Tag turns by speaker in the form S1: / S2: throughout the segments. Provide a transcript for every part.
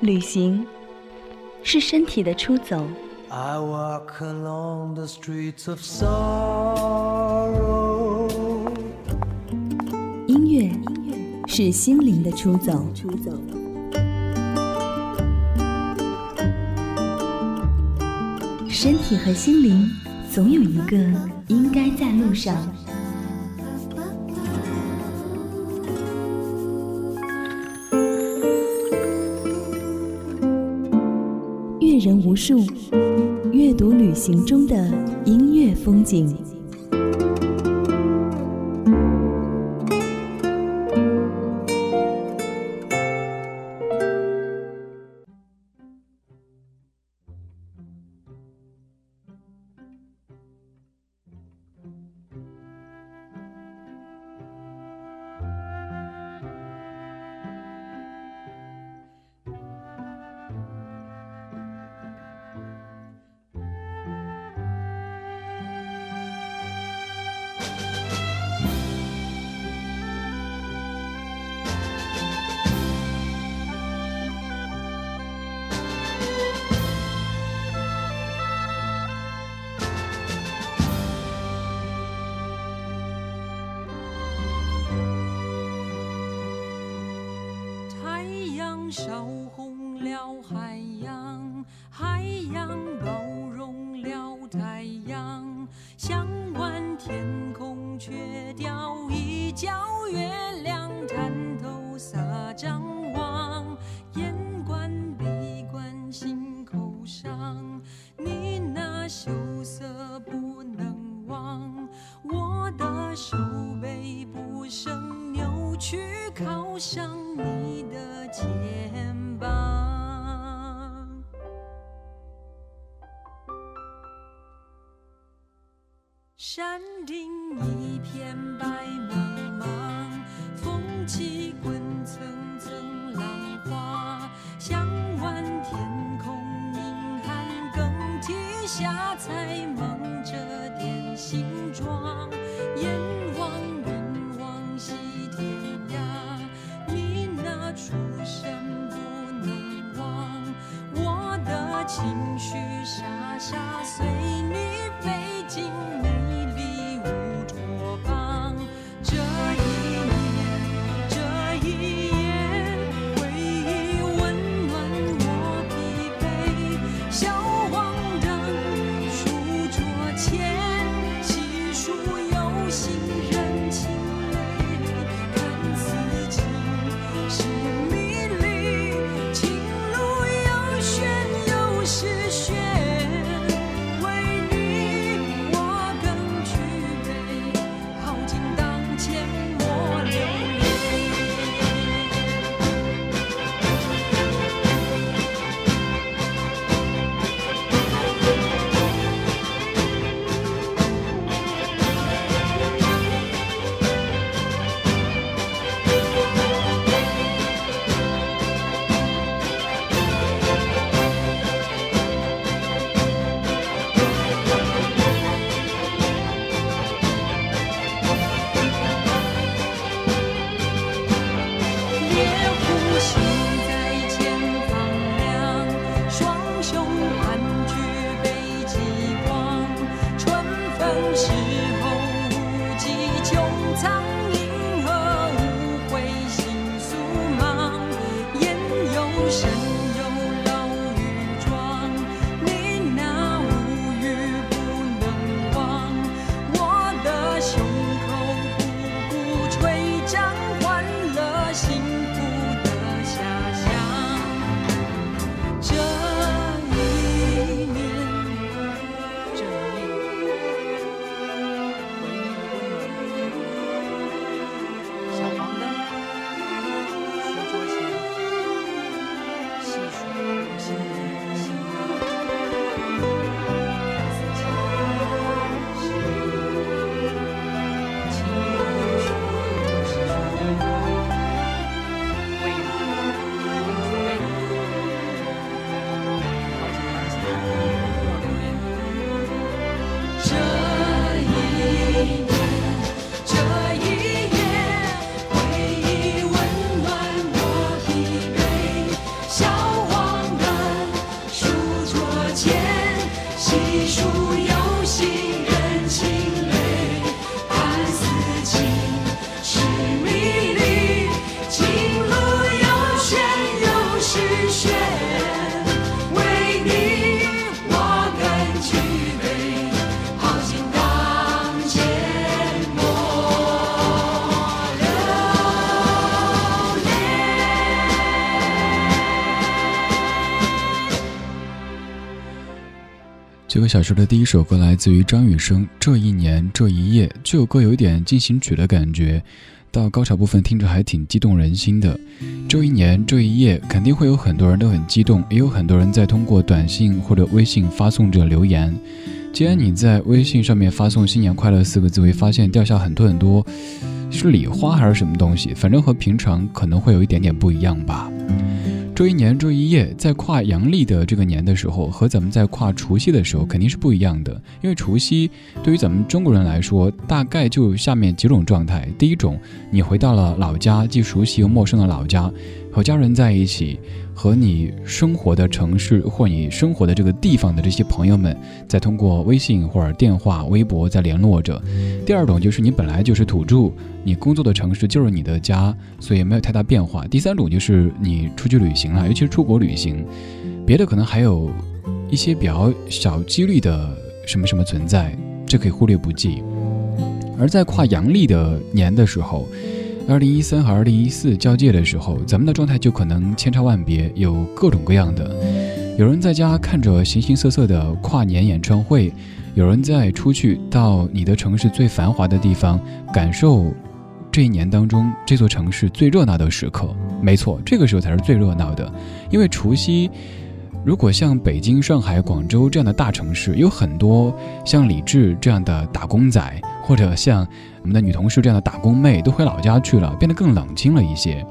S1: 旅行是身体的出走，
S2: 音乐
S1: 音乐是心灵的出走。身体和心灵总有一个应该在路上。人无数阅读旅行中的音乐风景。
S3: 这
S4: 个小时的第一首歌来自于张雨生，《这一年这一夜》。这首歌有一点进行曲的感觉，到高潮部分听着还挺激动人心的。这一年这一夜，肯定会有很多人都很激动，也有很多人在通过短信或者微信发送着留言。既然你在微信上面发送“新年快乐”四个字，会发现掉下很多很多，是礼花还是什么东西？反正和平常可能会有一点点不一样吧。这一年这一夜，在跨阳历的这个年的时候，和咱们在跨除夕的时候肯定是不一样的。因为除夕对于咱们中国人来说，大概就下面几种状态：第一种，你回到了老家，既熟悉又陌生的老家，和家人在一起。和你生活的城市或你生活的这个地方的这些朋友们，在通过微信或者电话、微博在联络着。第二种就是你本来就是土著，你工作的城市就是你的家，所以没有太大变化。第三种就是你出去旅行了，尤其是出国旅行，别的可能还有一些比较小几率的什么什么存在，这可以忽略不计。而在跨阳历的年的时候。二零一三和二零一四交界的时候，咱们的状态就可能千差万别，有各种各样的。有人在家看着形形色色的跨年演唱会，有人在出去到你的城市最繁华的地方，感受这一年当中这座城市最热闹的时刻。没错，这个时候才是最热闹的，因为除夕，如果像北京、上海、广州这样的大城市，有很多像李志这样的打工仔。或者像我们的女同事这样的打工妹都回老家去了，变得更冷清了一些。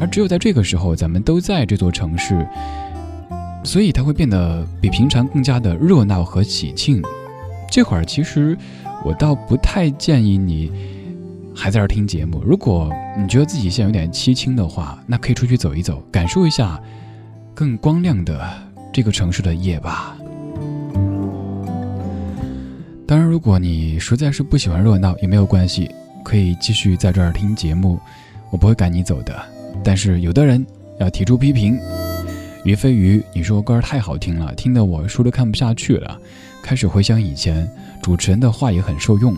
S4: 而只有在这个时候，咱们都在这座城市，所以它会变得比平常更加的热闹和喜庆。这会儿其实我倒不太建议你还在这儿听节目。如果你觉得自己现在有点凄清的话，那可以出去走一走，感受一下更光亮的这个城市的夜吧。当然，如果你实在是不喜欢热闹，也没有关系，可以继续在这儿听节目，我不会赶你走的。但是有的人要提出批评，于飞鱼，你说歌太好听了，听得我书都看不下去了，开始回想以前主持人的话也很受用。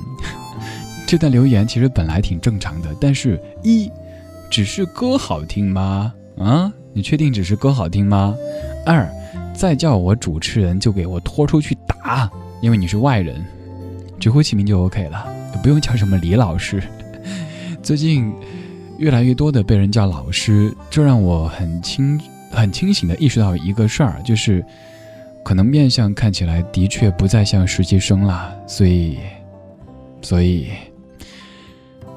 S4: 这段留言其实本来挺正常的，但是一，只是歌好听吗？啊，你确定只是歌好听吗？二，再叫我主持人就给我拖出去打，因为你是外人。直呼其名就 OK 了，不用叫什么李老师。最近越来越多的被人叫老师，这让我很清很清醒的意识到一个事儿，就是可能面相看起来的确不再像实习生了。所以，所以，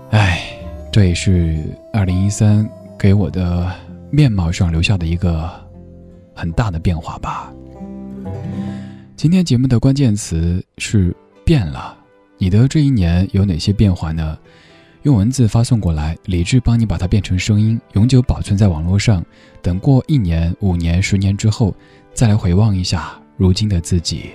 S4: 唉，这也是二零一三给我的面貌上留下的一个很大的变化吧。今天节目的关键词是。变了，你的这一年有哪些变化呢？用文字发送过来，理智帮你把它变成声音，永久保存在网络上。等过一年、五年、十年之后，再来回望一下如今的自己。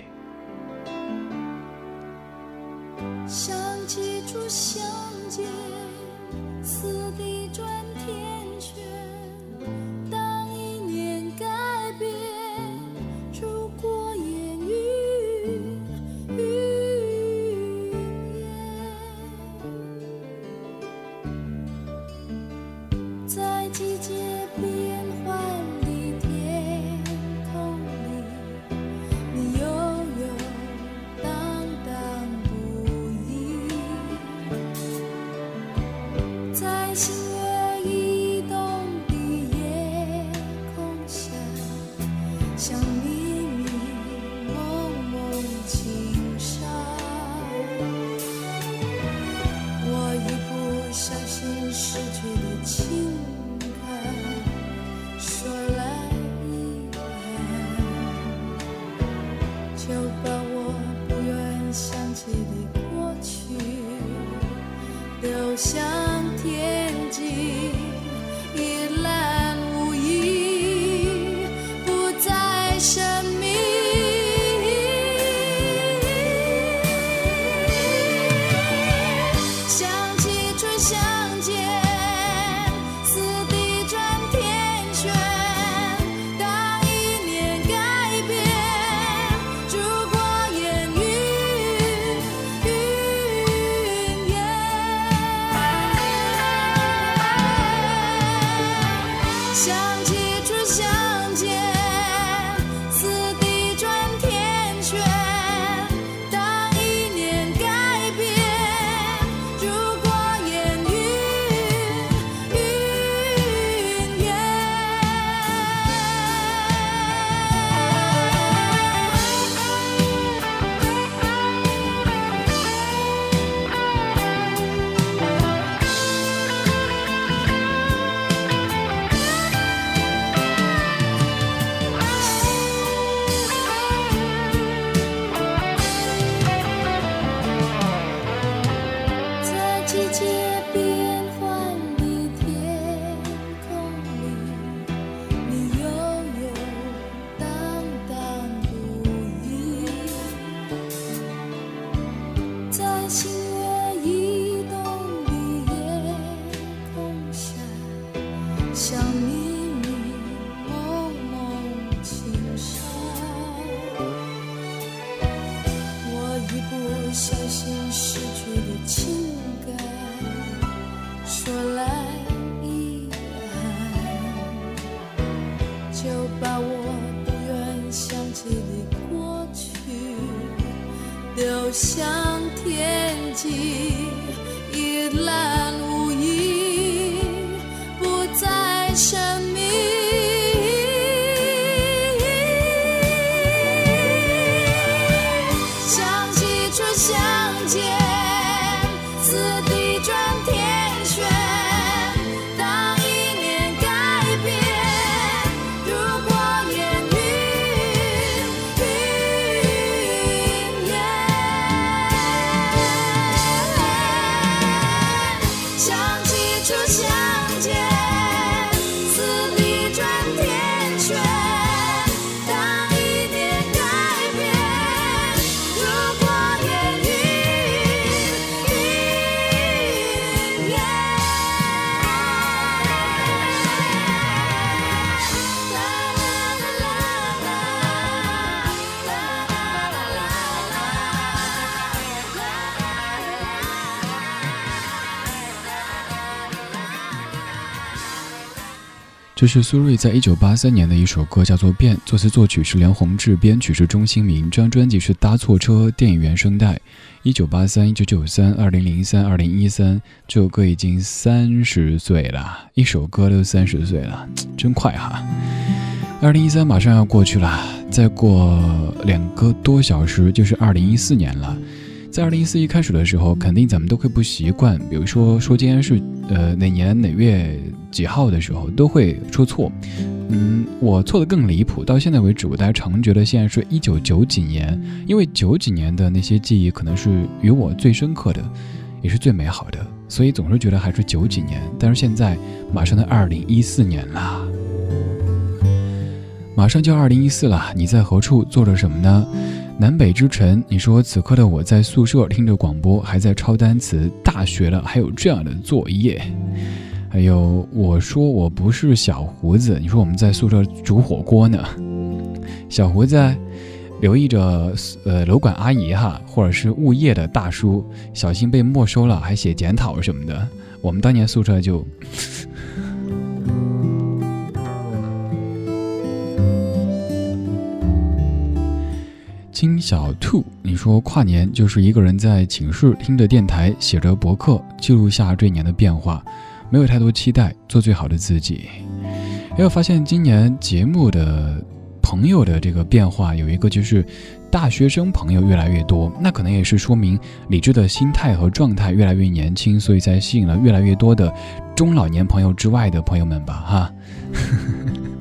S4: 这是苏芮在一九八三年的一首歌，叫做《变》，作词作曲是梁宏志，编曲是钟兴民。这张专辑是搭错车电影原声带。一九八三、一九九三、二零零三、二零一三，这首歌已经三十岁了，一首歌都三十岁了，真快哈！二零一三马上要过去了，再过两个多小时就是二零一四年了。在二零一四一开始的时候，肯定咱们都会不习惯，比如说说今天是呃哪年哪月几号的时候，都会说错。嗯，我错的更离谱，到现在为止，我大家常觉得现在是一九九几年，因为九几年的那些记忆可能是与我最深刻的，也是最美好的，所以总是觉得还是九几年。但是现在马上到二零一四年啦，马上就二零一四了，你在何处做着什么呢？南北之城，你说此刻的我在宿舍听着广播，还在抄单词。大学了还有这样的作业，还有我说我不是小胡子，你说我们在宿舍煮火锅呢。小胡子，留意着呃楼管阿姨哈，或者是物业的大叔，小心被没收了，还写检讨什么的。我们当年宿舍就。金小兔，你说跨年就是一个人在寝室听着电台，写着博客，记录下这一年的变化，没有太多期待，做最好的自己。因为发现今年节目的朋友的这个变化有一个就是大学生朋友越来越多，那可能也是说明李智的心态和状态越来越年轻，所以才吸引了越来越多的中老年朋友之外的朋友们吧，哈。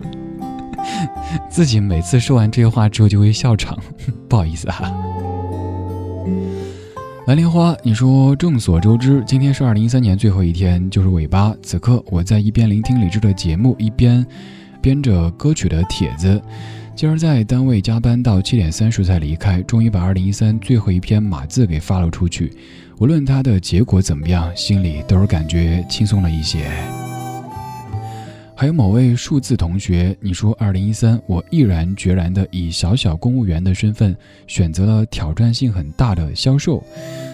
S4: 自己每次说完这些话之后就会笑场，不好意思啊。蓝莲花，你说众所周知，今天是二零一三年最后一天，就是尾巴。此刻我在一边聆听李志的节目，一边编着歌曲的帖子。今儿在单位加班到七点三十才离开，终于把二零一三最后一篇码字给发了出去。无论它的结果怎么样，心里都是感觉轻松了一些。还有某位数字同学，你说二零一三，我毅然决然地以小小公务员的身份选择了挑战性很大的销售，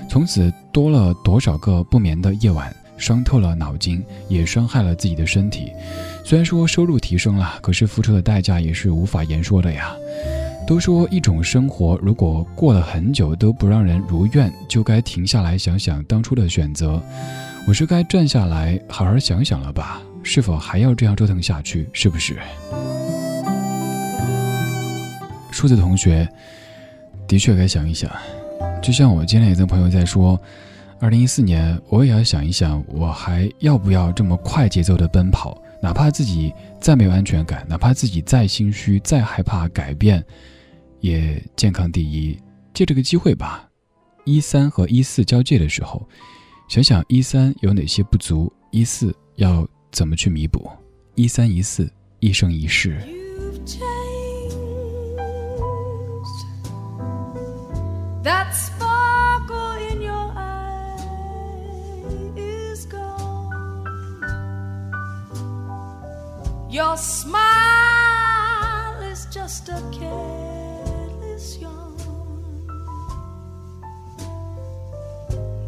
S4: 从此多了多少个不眠的夜晚，伤透了脑筋，也伤害了自己的身体。虽然说收入提升了，可是付出的代价也是无法言说的呀。都说一种生活如果过了很久都不让人如愿，就该停下来想想当初的选择。我是该站下来好好想想了吧？是否还要这样折腾下去？是不是？数字同学，的确该想一想。就像我今天也跟朋友在说，二零一四年我也要想一想，我还要不要这么快节奏的奔跑？哪怕自己再没有安全感，哪怕自己再心虚、再害怕改变，也健康第一。借这个机会吧，一三和一四交界的时候，想想一三有哪些不足，一四要。怎么去弥补？一三一四，一生一世。
S5: that's for in your eyes your smile is just a careless yawn.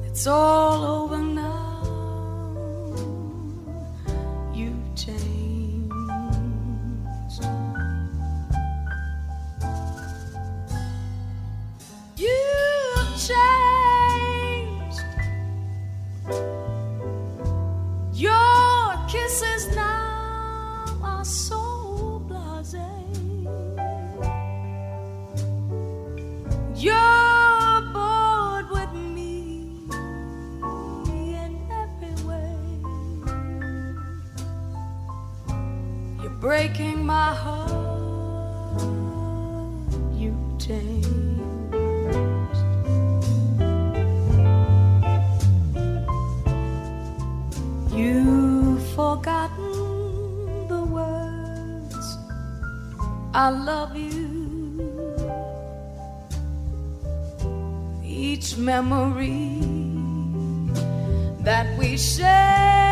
S5: It's all over breaking my heart. You changed. You've forgotten the words I love you. Each memory that we share,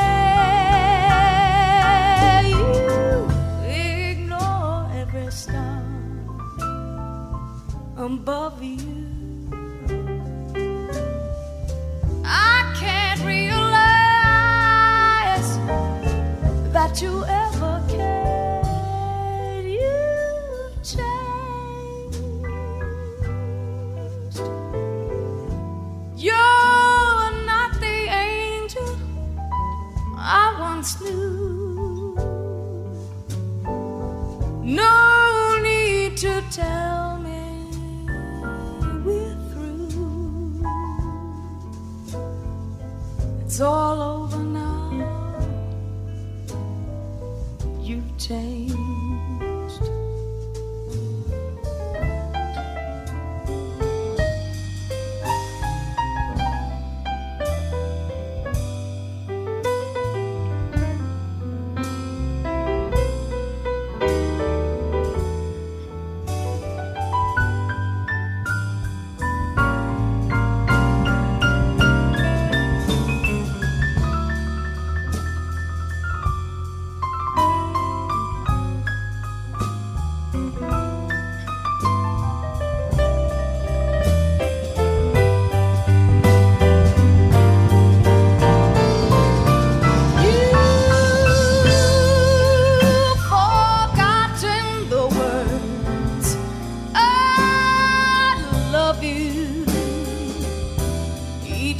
S5: above you.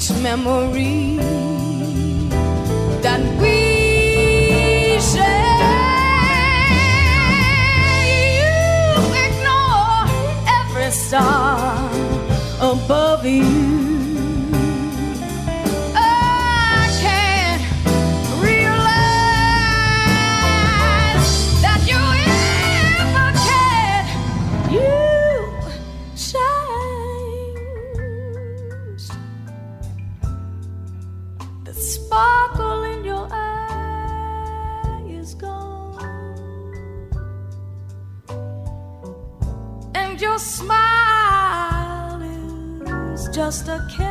S5: Each memory that we share, you ignore every star above you. Just a careless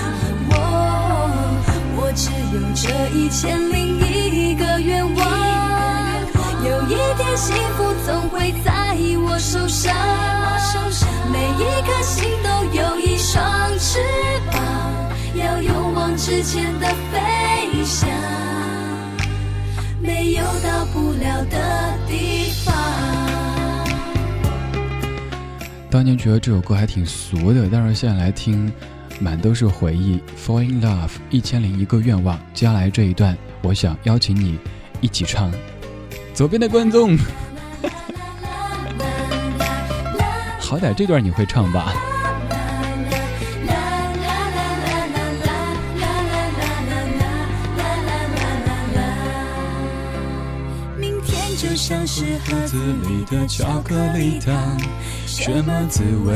S3: 有着一千零一个愿望，有一天幸福总会在我手上。每一颗心都有一双翅膀，要勇往直前的飞翔，没有到不了的地方。
S4: 当年觉得这首歌还挺俗的，但是现在来听，满都是回忆。Fall in love，一千零一个愿望。接下来这一段，我想邀请你一起唱。左边的观众，好歹这段你会唱吧？
S5: 明天就像是盒子里的巧克力糖，
S4: 什么滋味？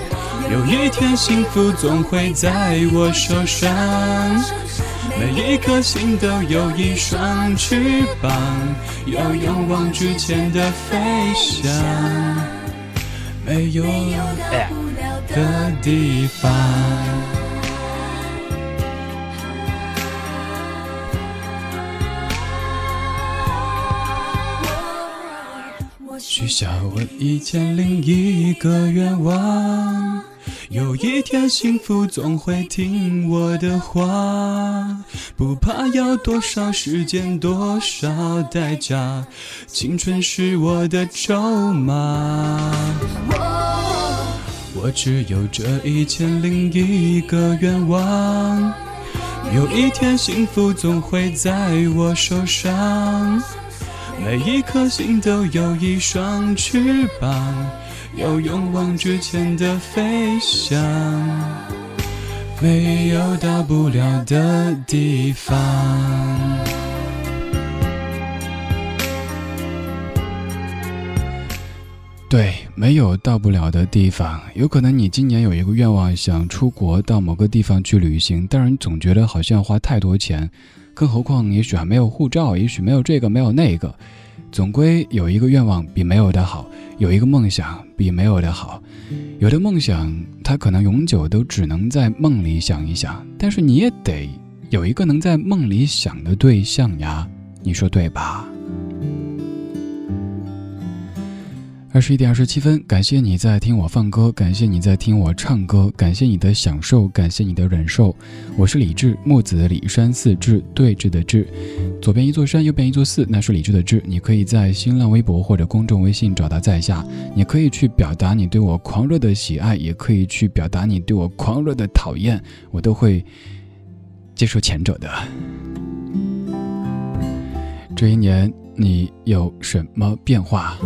S4: 有一天幸福总会在我手上。每一颗心都有一双翅膀，要勇往直前的飞翔，没有到不了的地方。许下我一千零一个愿望，有一天幸福总会听我的话，不怕要多少时间多少代价，青春是我的筹码。我只有这一千零一个愿望，有一天幸福总会在我手上。每一颗心都有一双翅膀，要勇往直前的飞翔，没有到不了的地方。对，没有到不了的地方。有可能你今年有一个愿望，想出国到某个地方去旅行，但是你总觉得好像要花太多钱。更何况，也许还没有护照，也许没有这个，没有那个。总归有一个愿望比没有的好，有一个梦想比没有的好。有的梦想，它可能永久都只能在梦里想一想，但是你也得有一个能在梦里想的对象呀，你说对吧？二十一点二十七分，感谢你在听我放歌，感谢你在听我唱歌，感谢你的享受，感谢你的忍受。我是李志，木子李山寺志对峙的志，左边一座山，右边一座寺，那是李志的志。你可以在新浪微博或者公众微信找到在下，你可以去表达你对我狂热的喜爱，也可以去表达你对我狂热的讨厌，我都会接受前者的。这一年你有什么变化？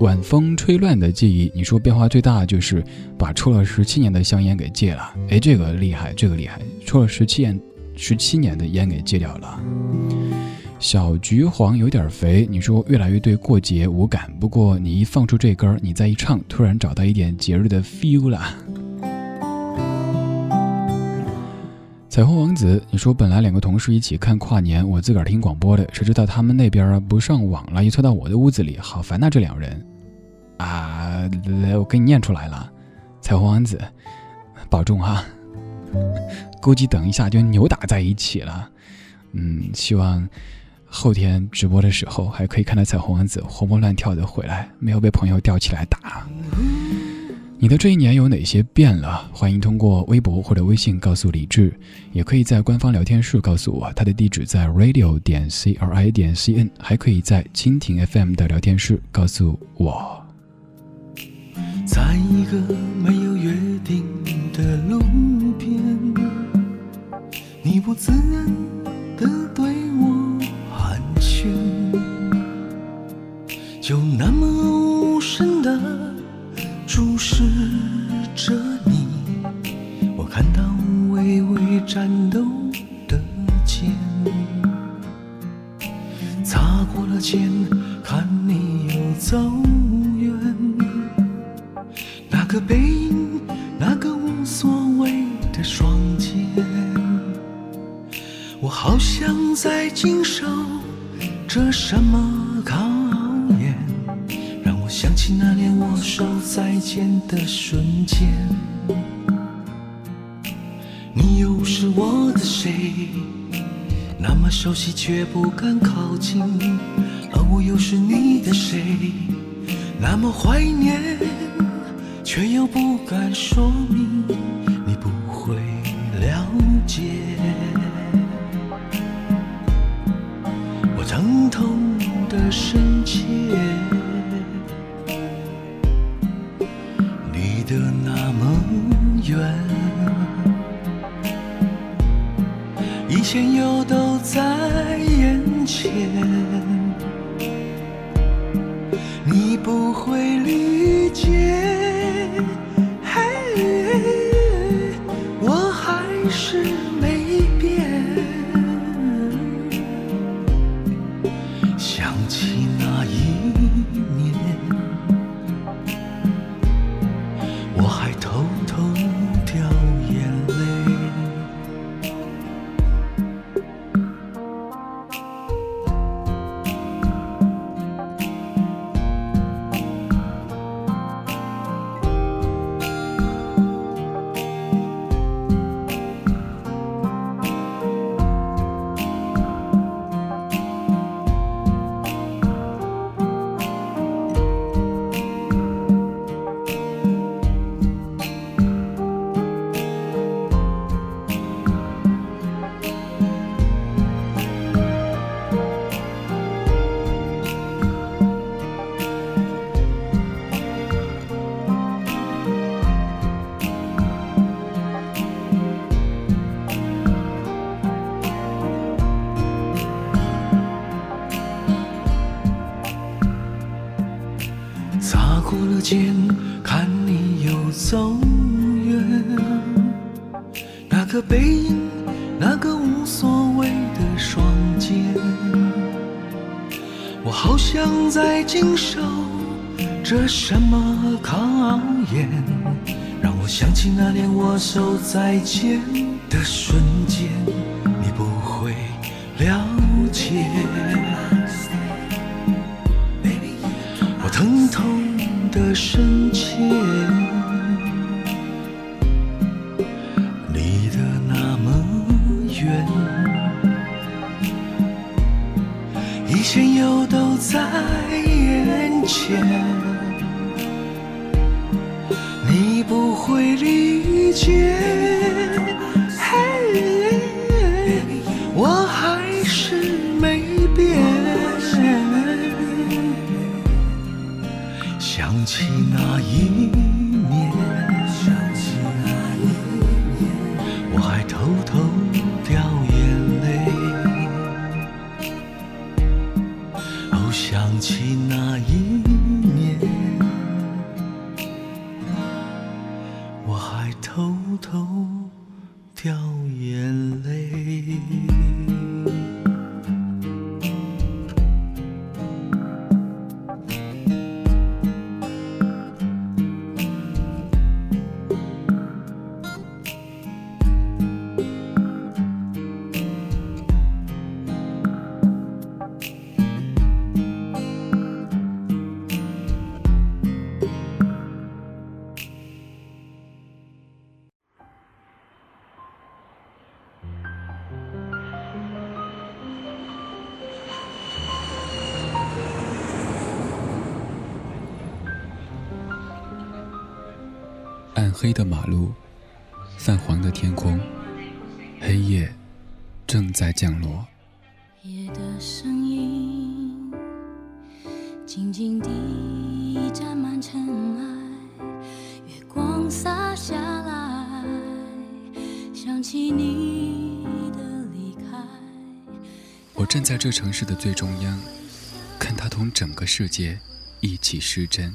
S4: 晚风吹乱的记忆，你说变化最大的就是把抽了十七年的香烟给戒了。哎，这个厉害，这个厉害，抽了十七年十七年的烟给戒掉了。小橘黄有点肥，你说越来越对过节无感。不过你一放出这歌儿，你再一唱，突然找到一点节日的 feel 了。彩虹王子，你说本来两个同事一起看跨年，我自个儿听广播的，谁知道他们那边不上网了，一凑到我的屋子里，好烦呐！这两人，啊，我给你念出来了，彩虹王子，保重哈，估计等一下就扭打在一起了。嗯，希望后天直播的时候还可以看到彩虹王子活蹦乱跳的回来，没有被朋友吊起来打。你的这一年有哪些变了？欢迎通过微博或者微信告诉李志，也可以在官方聊天室告诉我，他的地址在 radio 点 c r i 点 c n，还可以在蜻蜓 FM 的聊天室告诉我。
S2: 在一个没有约定的路边，你不自然的对我寒暄，就那么无声的注视着你，我看到微微颤抖的剑，擦过了肩，看你又走远。那个背影，那个无所谓的双肩，我好像在经受着什么，起那年握手再见的瞬间。你又是我的谁？那么熟悉却不敢靠近，而我又是你的谁？那么怀念，却又不敢说明，你不会了解。我疼痛的深切，前又都在眼前，你不会理经受着什么考验，让我想起那年握手再见的瞬间，你不会了解。我疼痛的深切，你不会理解，
S4: 暗黑的马路，泛黄的天空，黑夜正在降落。
S5: 夜的声音，静静地沾满尘埃，月光洒下来，想起你的离开。
S4: 我站在这城市的最中央，看它同整个世界一起失真。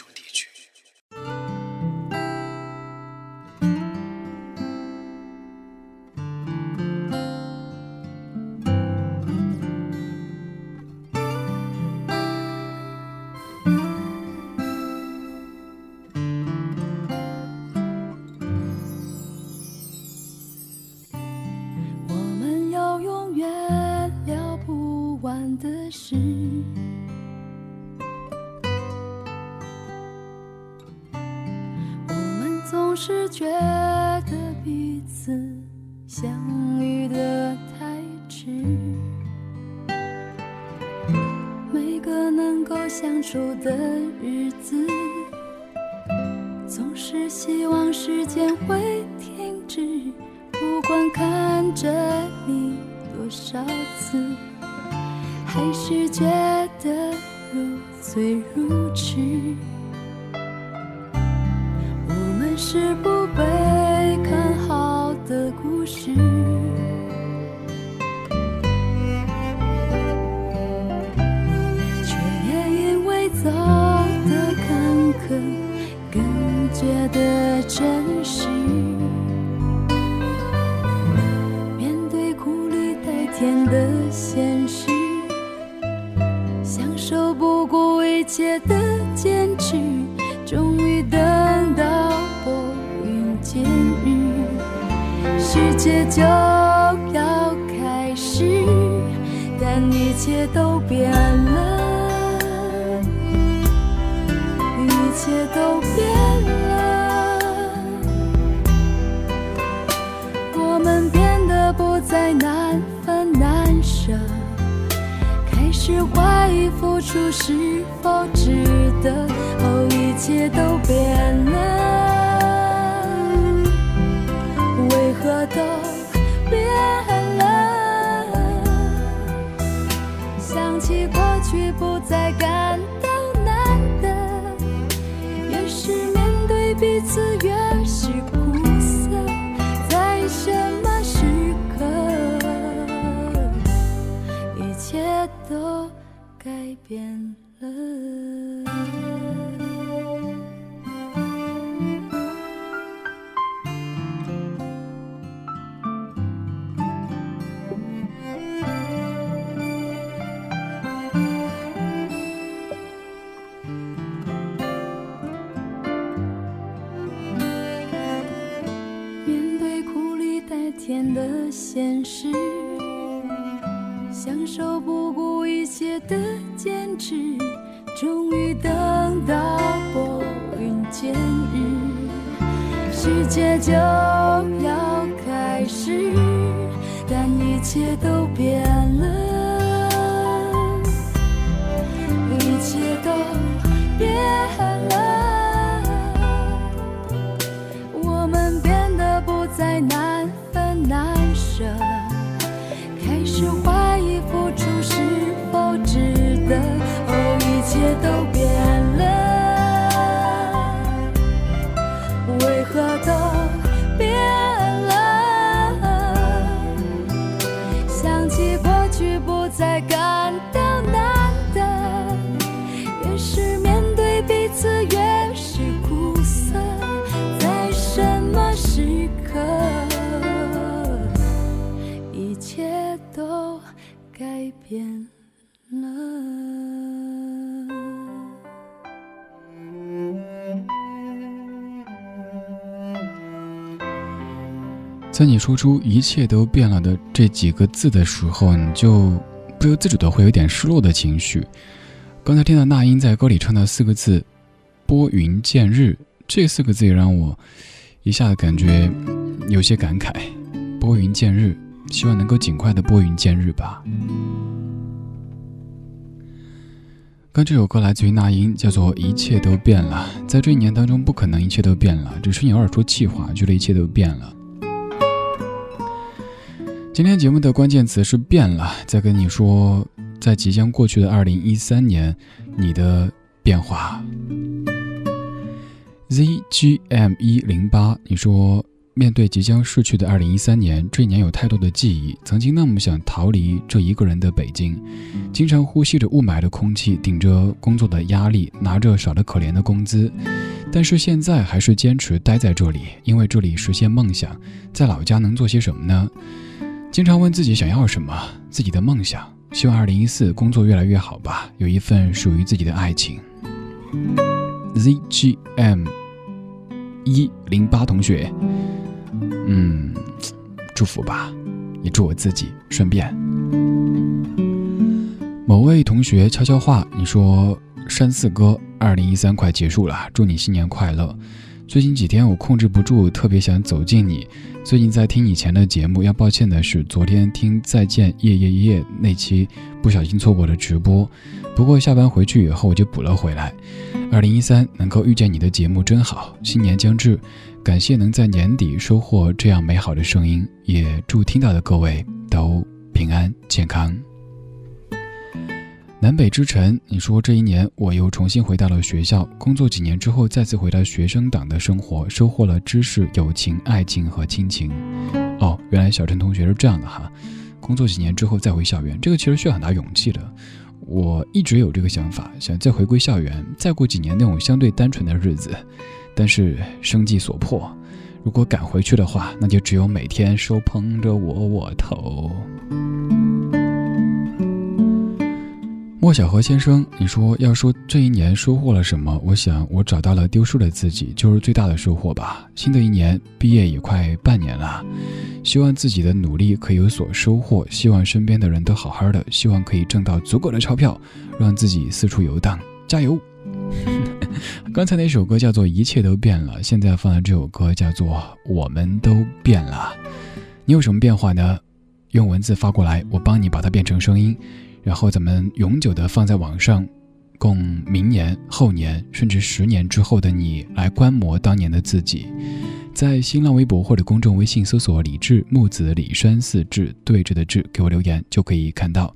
S5: 是觉得彼此相遇的太迟。每个能够相处的日子，总是希望时间会停止。不管看着你多少次，着，开始怀疑付出是否值得。哦，一切都变了，为何都变了？想起过去，不再变了？面对苦里带甜的现实，享受不顾一切的是，终于等到拨云见日，世界就要开始，但一切都变感到难得。越是面对彼此，越是苦涩。在什么时刻，一切都改变了。
S4: 在你说出“一切都变了”的这几个字的时候，你就不由自主的会有点失落的情绪。刚才听到那英在歌里唱的四个字“拨云见日”，这四个字也让我一下子感觉有些感慨。拨云见日，希望能够尽快的拨云见日吧。刚这首歌来自于那英，叫做《一切都变了》。在这一年当中，不可能一切都变了，只是你偶尔说气话，觉得一切都变了。今天节目的关键词是“变了”，在跟你说，在即将过去的二零一三年，你的变化。ZGM 一零八，你说。面对即将逝去的二零一三年，这一年有太多的记忆。曾经那么想逃离这一个人的北京，经常呼吸着雾霾的空气，顶着工作的压力，拿着少得可怜的工资。但是现在还是坚持待在这里，因为这里实现梦想。在老家能做些什么呢？经常问自己想要什么，自己的梦想。希望二零一四工作越来越好吧，有一份属于自己的爱情。ZGM 一零八同学。嗯，祝福吧，也祝我自己顺便。某位同学悄悄话，你说山四哥，二零一三快结束了，祝你新年快乐。最近几天我控制不住，特别想走近你。最近在听以前的节目，要抱歉的是，昨天听再见夜夜夜那期不小心错过了直播。不过下班回去以后我就补了回来。二零一三能够遇见你的节目真好，新年将至。感谢能在年底收获这样美好的声音，也祝听到的各位都平安健康。南北之城，你说这一年我又重新回到了学校，工作几年之后再次回到学生党的生活，收获了知识、友情、爱情和亲情。哦，原来小陈同学是这样的哈，工作几年之后再回校园，这个其实需要很大勇气的。我一直有这个想法，想再回归校园，再过几年那种相对单纯的日子。但是生计所迫，如果赶回去的话，那就只有每天手捧着窝窝头。莫小河先生，你说要说这一年收获了什么？我想我找到了丢失的自己，就是最大的收获吧。新的一年毕业也快半年了，希望自己的努力可以有所收获，希望身边的人都好好的，希望可以挣到足够的钞票，让自己四处游荡。加油！刚才那首歌叫做《一切都变了》，现在放的这首歌叫做《我们都变了》。你有什么变化呢？用文字发过来，我帮你把它变成声音，然后咱们永久的放在网上，供明年、后年甚至十年之后的你来观摩当年的自己。在新浪微博或者公众微信搜索“李志木子李山四志对着的志”，给我留言就可以看到。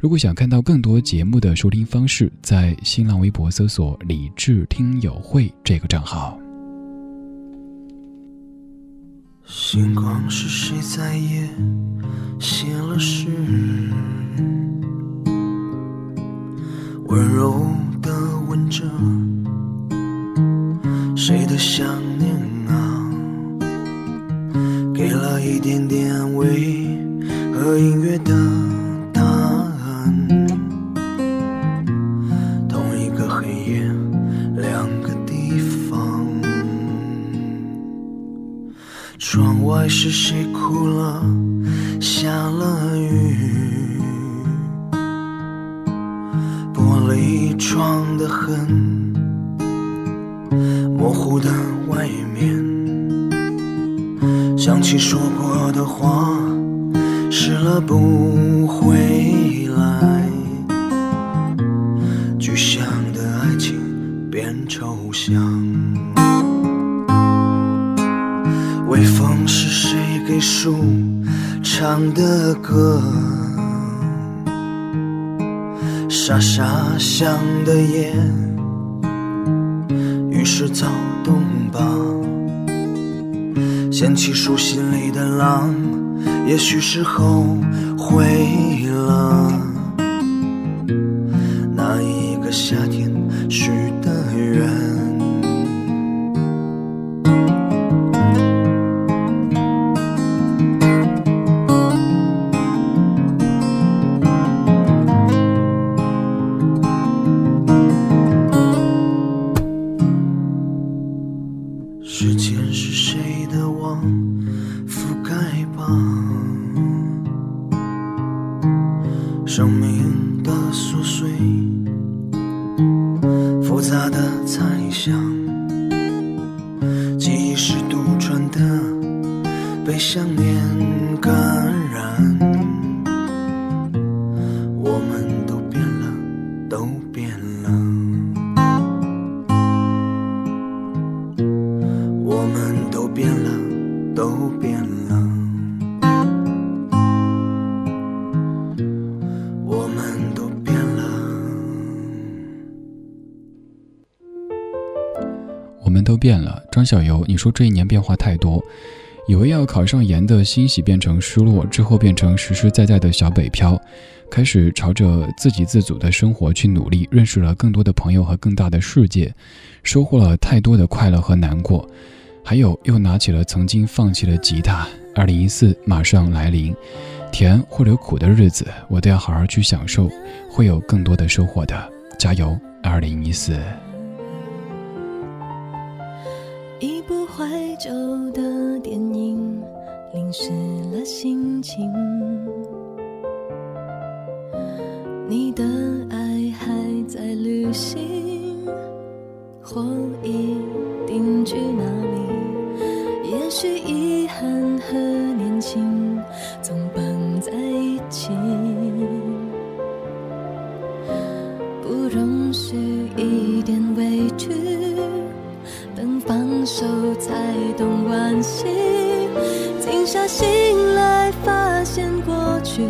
S4: 如果想看到更多节目的收听方式，在新浪微博搜索“李智听友会”这个账号。
S6: 星光是谁在夜写了诗？温柔的问着谁的想念啊？给了一点点安慰和音乐的答案。同一个黑夜，两个地方。窗外是谁哭了？下了雨，玻璃窗的痕，模糊的外面，想起说过的话，湿了不回来，具象的爱情变抽象。微风是谁给树唱的歌？那沙乡的夜，于是躁动吧。掀起树心里的浪，也许是后悔了。那一个夏天许
S4: 张小游，你说这一年变化太多，以为要考上研的欣喜变成失落，之后变成实实在在的小北漂，开始朝着自给自足的生活去努力，认识了更多的朋友和更大的世界，收获了太多的快乐和难过，还有又拿起了曾经放弃的吉他。二零一四马上来临，甜或者苦的日子，我都要好好去享受，会有更多的收获的。加油，二零一四。
S5: 一部怀旧的电影，淋湿了心情。你的爱还在旅行，或已定居哪里？也许遗憾和年轻总绑在一起，不容许一点委屈。等放手才懂惋惜，静下心来发现过去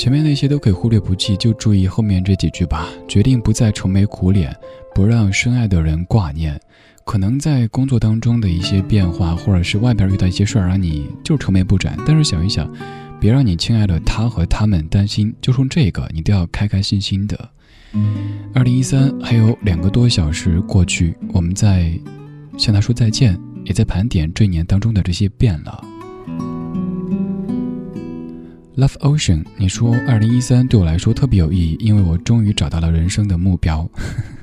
S4: 前面那些都可以忽略不计，就注意后面这几句吧。决定不再愁眉苦脸，不让深爱的人挂念。可能在工作当中的一些变化，或者是外边遇到一些事儿，让你就愁眉不展。但是想一想，别让你亲爱的他和他们担心，就冲这个，你都要开开心心的。二零一三还有两个多小时过去，我们在向他说再见，也在盘点这一年当中的这些变了。Love Ocean，你说二零一三对我来说特别有意义，因为我终于找到了人生的目标。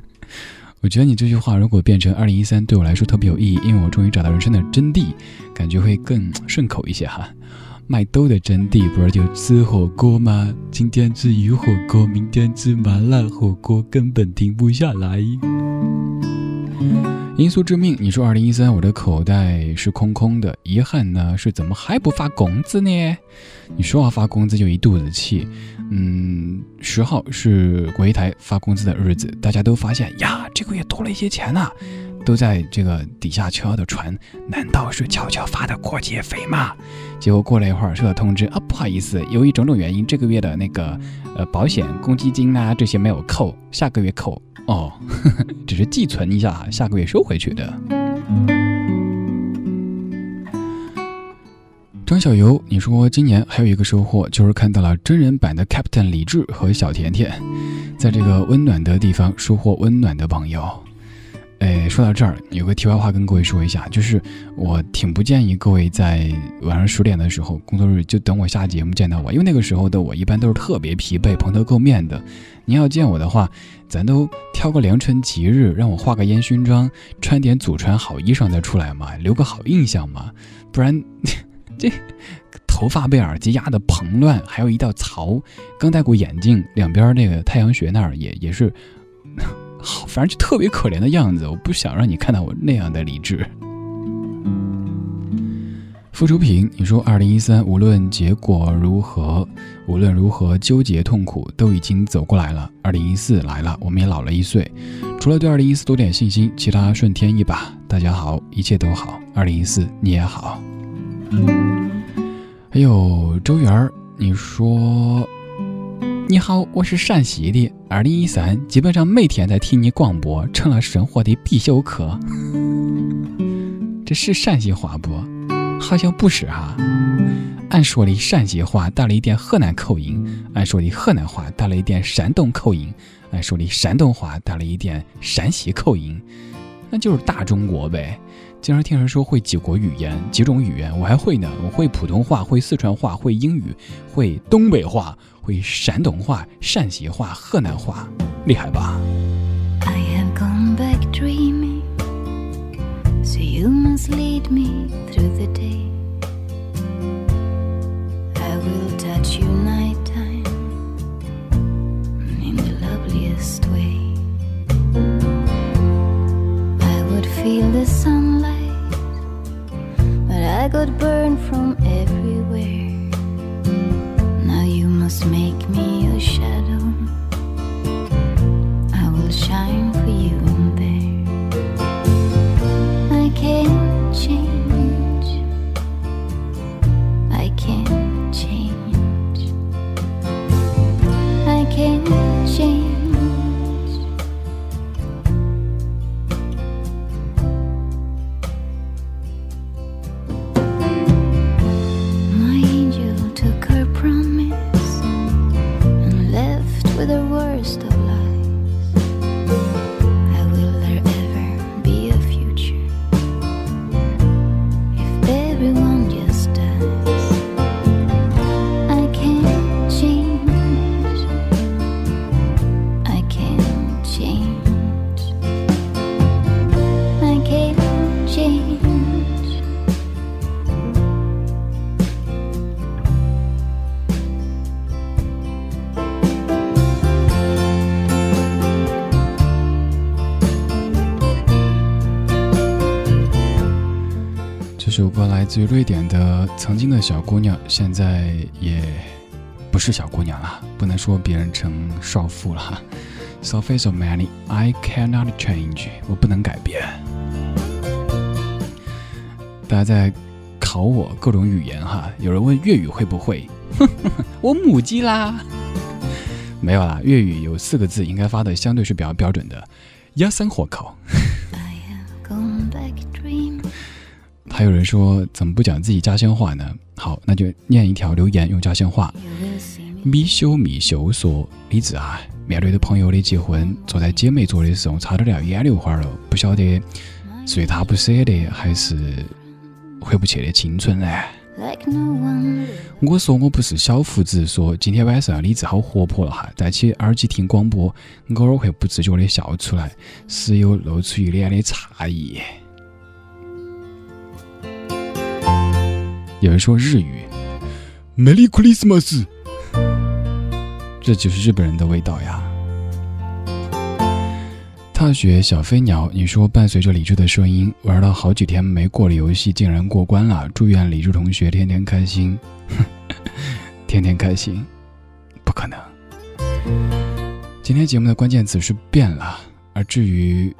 S4: 我觉得你这句话如果变成二零一三对我来说特别有意义，因为我终于找到人生的真谛，感觉会更顺口一些哈。麦兜的真谛不是就吃火锅吗？今天吃鱼火锅，明天吃麻辣火锅，根本停不下来。因素致命，你说二零一三我的口袋是空空的，遗憾呢是怎么还不发工资呢？你说要发工资就一肚子气。嗯，十号是国台发工资的日子，大家都发现呀，这个月多了一些钱呐，都在这个底下悄悄的传，难道是悄悄发的过节费吗？结果过了一会儿收到通知啊，不好意思，由于种种原因，这个月的那个呃保险、公积金啊这些没有扣，下个月扣。哦呵呵，只是寄存一下，下个月收回去的。张小游，你说今年还有一个收获，就是看到了真人版的 Captain 李智和小甜甜，在这个温暖的地方收获温暖的朋友。哎，说到这儿，有个题外话跟各位说一下，就是我挺不建议各位在晚上十点的时候工作日就等我下节目见到我，因为那个时候的我一般都是特别疲惫、蓬头垢面的。您要见我的话，咱都挑个良辰吉日，让我化个烟熏妆，穿点祖传好衣裳再出来嘛，留个好印象嘛。不然 这头发被耳机压得蓬乱，还有一道槽，刚戴过眼镜，两边那个太阳穴那儿也也是。好，反正就特别可怜的样子，我不想让你看到我那样的理智。付出平，你说二零一三无论结果如何，无论如何纠结痛苦，都已经走过来了。二零一四来了，我们也老了一岁。除了对二零一四多点信心，其他顺天意吧。大家好，一切都好。二零一四你也好。还有周元儿，你说。你好，我是陕西的。二零一三，基本上每天在听你广播，成了生活的必修课。这是陕西话不？好像不是哈。俺说的陕西话带了一点河南口音，俺说的河南话带了一点山东口音，俺说的山东话带了一点山西口音，那就是大中国呗。经常听人说会几国语言，几种语言，我还会呢。我会普通话，会四川话，会英语，会东北话。会山东话、陕西话、河南话，厉害吧
S5: ？I have gone back dreaming, so you must lead me through the day. I will touch you nighttime in the loveliest way. I would feel the sun. I got burned from everywhere Now you must make me a shadow. 我来自
S4: 于瑞典的曾经的小姑娘，现在也不是小姑娘了，不能说别人成少妇了。So many, I cannot change，我不能改变。大家在考我各种语言哈。有人问粤语会不会，我母鸡啦。没有啦，粤语有四个字应该发的相对是比较标准的，鸭三火烤。还有人说怎么不讲自己家乡话呢？好，那就念一条留言用家乡话。米修米修说：“李子啊，面对着朋友的结婚，坐在姐妹桌的时候，差点要眼泪花了。不晓得是他不舍得，还是回不去的青春呢？”我说我不是小胡子，说今天晚上李子好活泼了哈，戴起耳机听广播，偶尔会不自觉的笑出来，时有露出一脸的诧异。有人说日语，Merry Christmas，这就是日本人的味道呀。踏雪小飞鸟，你说伴随着李志的声音，玩了好几天没过的游戏竟然过关了，祝愿李志同学天天开心，天天开心，不可能。今天节目的关键词是变了，而至于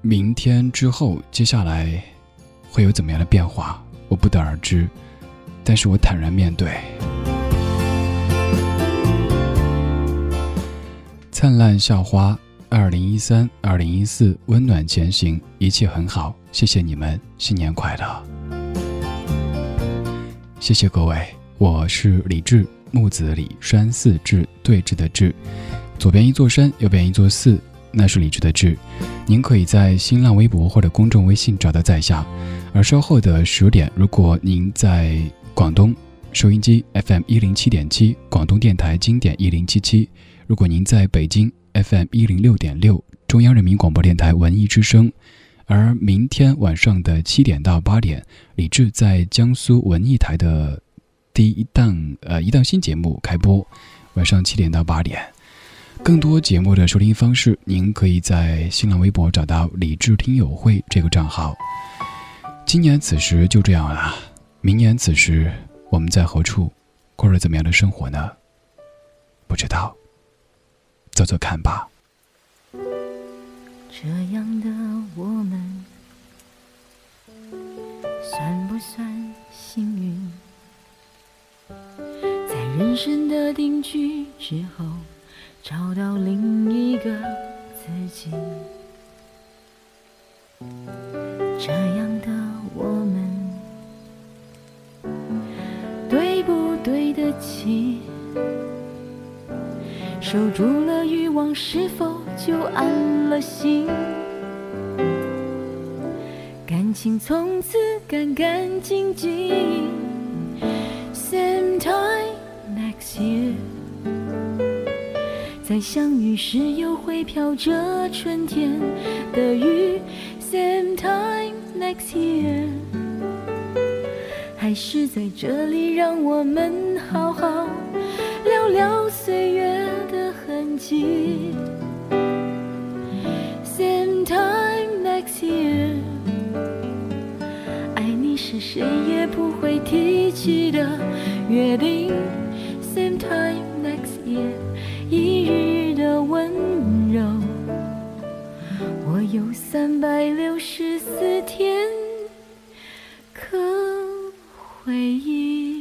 S4: 明天之后，接下来会有怎么样的变化？我不得而知，但是我坦然面对。灿烂校花，二零一三、二零一四，温暖前行，一切很好。谢谢你们，新年快乐！谢谢各位，我是李志，木子李，山寺志，对峙的志，左边一座山，右边一座寺，那是李志的志。您可以在新浪微博或者公众微信找到在下。而稍后的十点，如果您在广东收音机 FM 一零七点七，广东电台经典一零七七；如果您在北京 FM 一零六点六，中央人民广播电台文艺之声。而明天晚上的七点到八点，李志在江苏文艺台的第一档呃一档新节目开播，晚上七点到八点。更多节目的收听方式，您可以在新浪微博找到“李志听友会”这个账号。今年此时就这样了，明年此时我们在何处，过着怎么样的生活呢？不知道，走走看吧。
S1: 这样的我们，算不算幸运？在人生的定居之后，找到另一个自己。这样的。守住了欲望，是否就安了心？感情从此干干净净。Same time next year，再相遇时又会飘着春天的雨。Same time。Next year，还是在这里，让我们好好聊聊岁月的痕迹。Same time next year，爱你是谁也不会提起的约定。Same time next year，一日的温柔。我有三百六十四天可回忆。